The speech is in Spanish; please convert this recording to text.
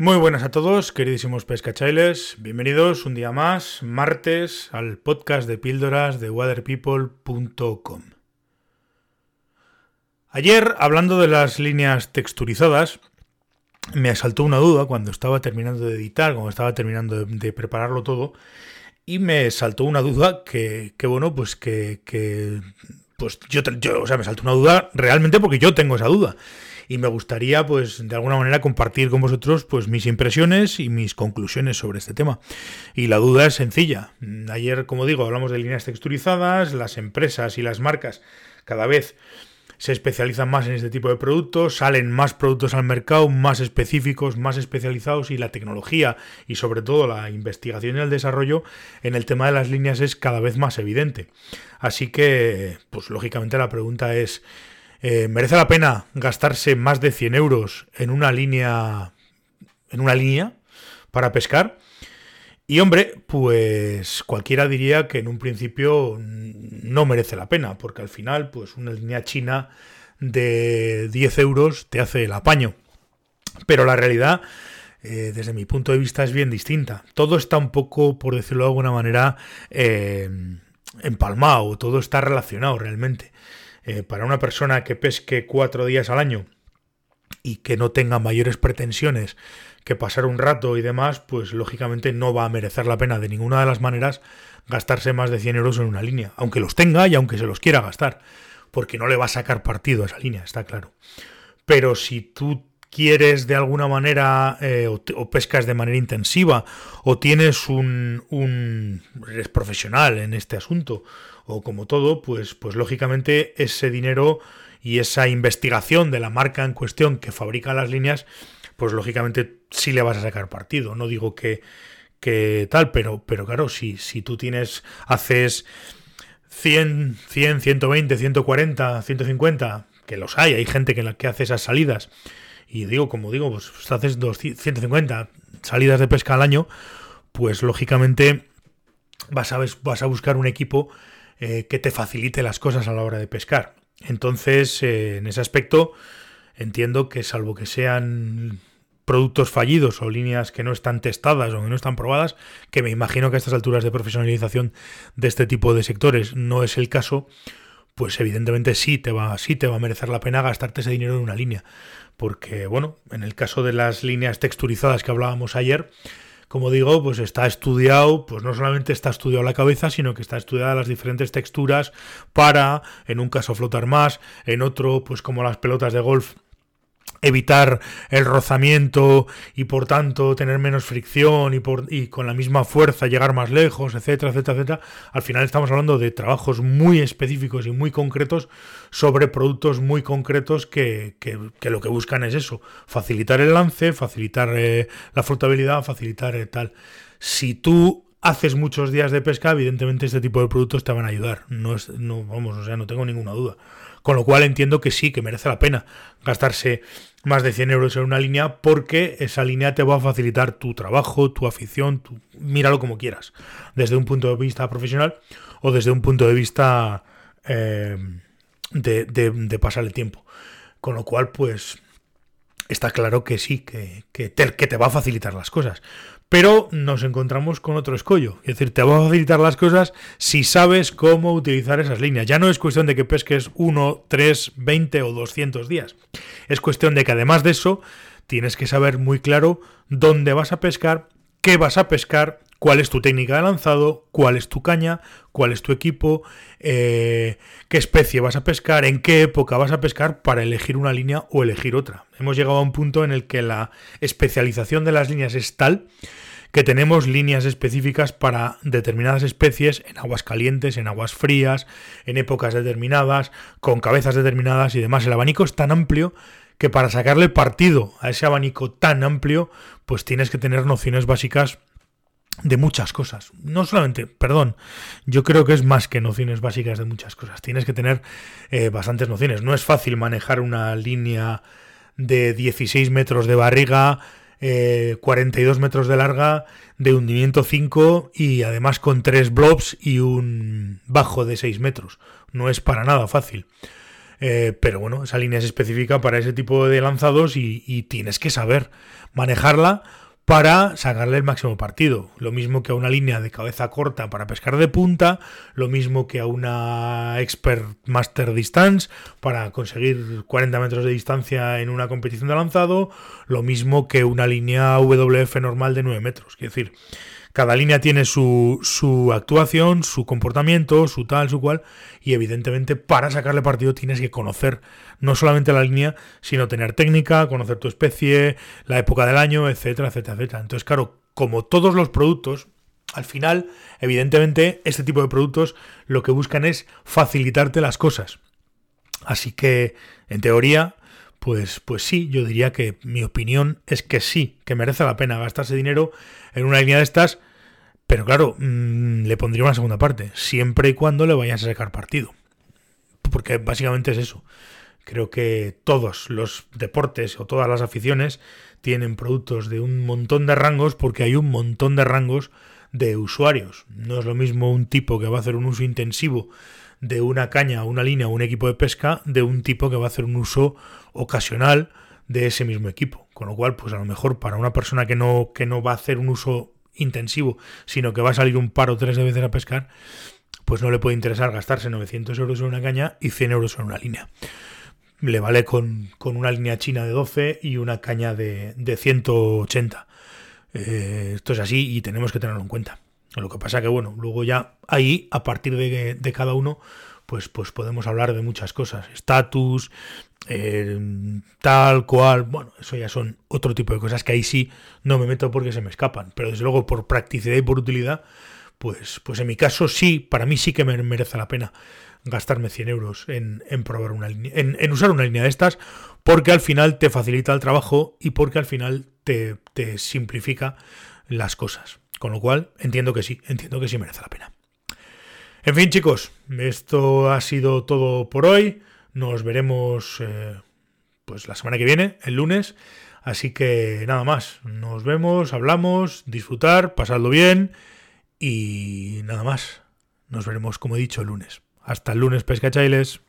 Muy buenas a todos, queridísimos pescachailes. Bienvenidos un día más, martes, al podcast de píldoras de waterpeople.com. Ayer, hablando de las líneas texturizadas, me asaltó una duda cuando estaba terminando de editar, cuando estaba terminando de, prepararlo todo, y me saltó una duda que, bueno, pues que, pues yo, yo, o sea, me saltó una duda realmente porque yo tengo esa duda y me gustaría pues de alguna manera compartir con vosotros pues mis impresiones y mis conclusiones sobre este tema. Y la duda es sencilla. Ayer, como digo, hablamos de líneas texturizadas, las empresas y las marcas cada vez se especializan más en este tipo de productos, salen más productos al mercado, más específicos, más especializados y la tecnología y sobre todo la investigación y el desarrollo en el tema de las líneas es cada vez más evidente. Así que, pues lógicamente la pregunta es, eh, ¿Merece la pena gastarse más de 100 euros en una línea, en una línea para pescar? Y hombre, pues cualquiera diría que en un principio no merece la pena, porque al final, pues una línea china de 10 euros te hace el apaño. Pero la realidad, eh, desde mi punto de vista, es bien distinta. Todo está un poco, por decirlo de alguna manera, eh, empalmado, todo está relacionado realmente. Eh, para una persona que pesque cuatro días al año y que no tenga mayores pretensiones que pasar un rato y demás, pues lógicamente no va a merecer la pena de ninguna de las maneras gastarse más de 100 euros en una línea, aunque los tenga y aunque se los quiera gastar, porque no le va a sacar partido a esa línea, está claro. Pero si tú quieres de alguna manera eh, o, pescas de manera intensiva o tienes un, un eres profesional en este asunto o como todo, pues, pues lógicamente ese dinero y esa investigación de la marca en cuestión que fabrica las líneas, pues lógicamente sí le vas a sacar partido. No digo que, que tal, pero, pero claro, si, si tú tienes, haces 100, 100, 120, 140, 150, que los hay, hay gente que, que hace esas salidas, y digo, como digo, pues, pues haces 150 salidas de pesca al año, pues lógicamente vas a, vas a buscar un equipo eh, que te facilite las cosas a la hora de pescar. Entonces, eh, en ese aspecto, entiendo que salvo que sean productos fallidos o líneas que no están testadas o que no están probadas, que me imagino que a estas alturas de profesionalización de este tipo de sectores no es el caso, pues evidentemente sí te va, sí te va a merecer la pena gastarte ese dinero en una línea. Porque, bueno, en el caso de las líneas texturizadas que hablábamos ayer, como digo, pues está estudiado, pues no solamente está estudiado la cabeza, sino que está estudiada las diferentes texturas para, en un caso, flotar más, en otro, pues como las pelotas de golf, evitar el rozamiento y por tanto tener menos fricción y, por, y con la misma fuerza llegar más lejos, etcétera, etcétera, etcétera. Al final estamos hablando de trabajos muy específicos y muy concretos sobre productos muy concretos que, lo que buscan es eso, facilitar el lance, facilitar eh, la flotabilidad, facilitar eh, tal. Si tú haces muchos días de pesca, evidentemente este tipo de productos te van a ayudar. No es, no, vamos, o sea, no tengo ninguna duda. Con lo cual entiendo que sí, que merece la pena gastarse más de 100 euros en una línea porque esa línea te va a facilitar tu trabajo, tu afición, tu, míralo como quieras, desde un punto de vista profesional o desde un punto de vista eh, de, de, pasar el tiempo. Con lo cual, pues está claro que sí, que, que, te, que te va a facilitar las cosas. Pero nos encontramos con otro escollo. Es decir, te va a facilitar las cosas si sabes cómo utilizar esas líneas. Ya no es cuestión de que pesques 1, 3, 20 o 200 días. Es cuestión de que además de eso, tienes que saber muy claro dónde vas a pescar, qué vas a pescar, cuál es tu técnica de lanzado, cuál es tu caña, cuál es tu equipo, eh, qué especie vas a pescar, en qué época vas a pescar para elegir una línea o elegir otra. Hemos llegado a un punto en el que la especialización de las líneas es tal que tenemos líneas específicas para determinadas especies en aguas calientes, en aguas frías, en épocas determinadas, con cabezas determinadas y demás. El abanico es tan amplio que para sacarle partido a ese abanico tan amplio, pues tienes que tener nociones básicas de muchas cosas. No solamente, perdón, yo creo que es más que nociones básicas de muchas cosas. Tienes que tener eh, bastantes nociones. No es fácil manejar una línea de 16 metros de barriga, 42 eh, metros de larga, de hundimiento 5 y además con tres blobs y un bajo de 6 metros. No es para nada fácil. Eh, pero bueno, esa línea es específica para ese tipo de lanzados y tienes que saber manejarla para sacarle el máximo partido. Lo mismo que a una línea de cabeza corta para pescar de punta, lo mismo que a una Expert Master Distance para conseguir 40 metros de distancia en una competición de lanzado, lo mismo que una línea WF normal de 9 metros. Es decir, cada línea tiene su, su, actuación, su comportamiento, su tal, su cual, y evidentemente para sacarle partido tienes que conocer no solamente la línea, sino tener técnica, conocer tu especie, la época del año, etcétera, etcétera, etcétera. Entonces, claro, como todos los productos, al final, evidentemente, este tipo de productos lo que buscan es facilitarte las cosas. Así que, en teoría, pues, pues sí, yo diría que mi opinión es que sí, que merece la pena gastarse dinero en una línea de estas pero claro, mm, le pondría una segunda parte, siempre y cuando le vayas a sacar partido. Porque básicamente es eso. Creo que todos los deportes o todas las aficiones tienen productos de un montón de rangos porque hay un montón de rangos de usuarios. No es lo mismo un tipo que va a hacer un uso intensivo de una caña, una línea o un equipo de pesca de un tipo que va a hacer un uso ocasional de ese mismo equipo. Con lo cual, pues a lo mejor para una persona que no, que no va a hacer un uso intensivo, sino que va a salir un par o tres de veces a pescar, pues no le puede interesar gastarse 900 euros en una caña y 100 euros en una línea. Le vale con, una línea china de 12 y una caña de, 180. Eh, esto es así y tenemos que tenerlo en cuenta. Lo que pasa que, bueno, luego ya ahí, a partir de, de cada uno, pues, pues podemos hablar de muchas cosas. Estatus, eh, tal cual, bueno, eso ya son otro tipo de cosas que ahí sí no me meto porque se me escapan, pero desde luego por practicidad y por utilidad, pues, pues en mi caso sí, para mí sí que me merece la pena gastarme 100 euros en, probar una línea, en, usar una línea de estas, porque al final te facilita el trabajo y porque al final te, te simplifica las cosas. Con lo cual, entiendo que sí, entiendo que sí merece la pena. En fin, chicos, esto ha sido todo por hoy. Nos veremos eh, pues la semana que viene, el lunes. Así que nada más. Nos vemos, hablamos, disfrutar, pasadlo bien y nada más. Nos veremos, como he dicho, el lunes. Hasta el lunes, pescachailes.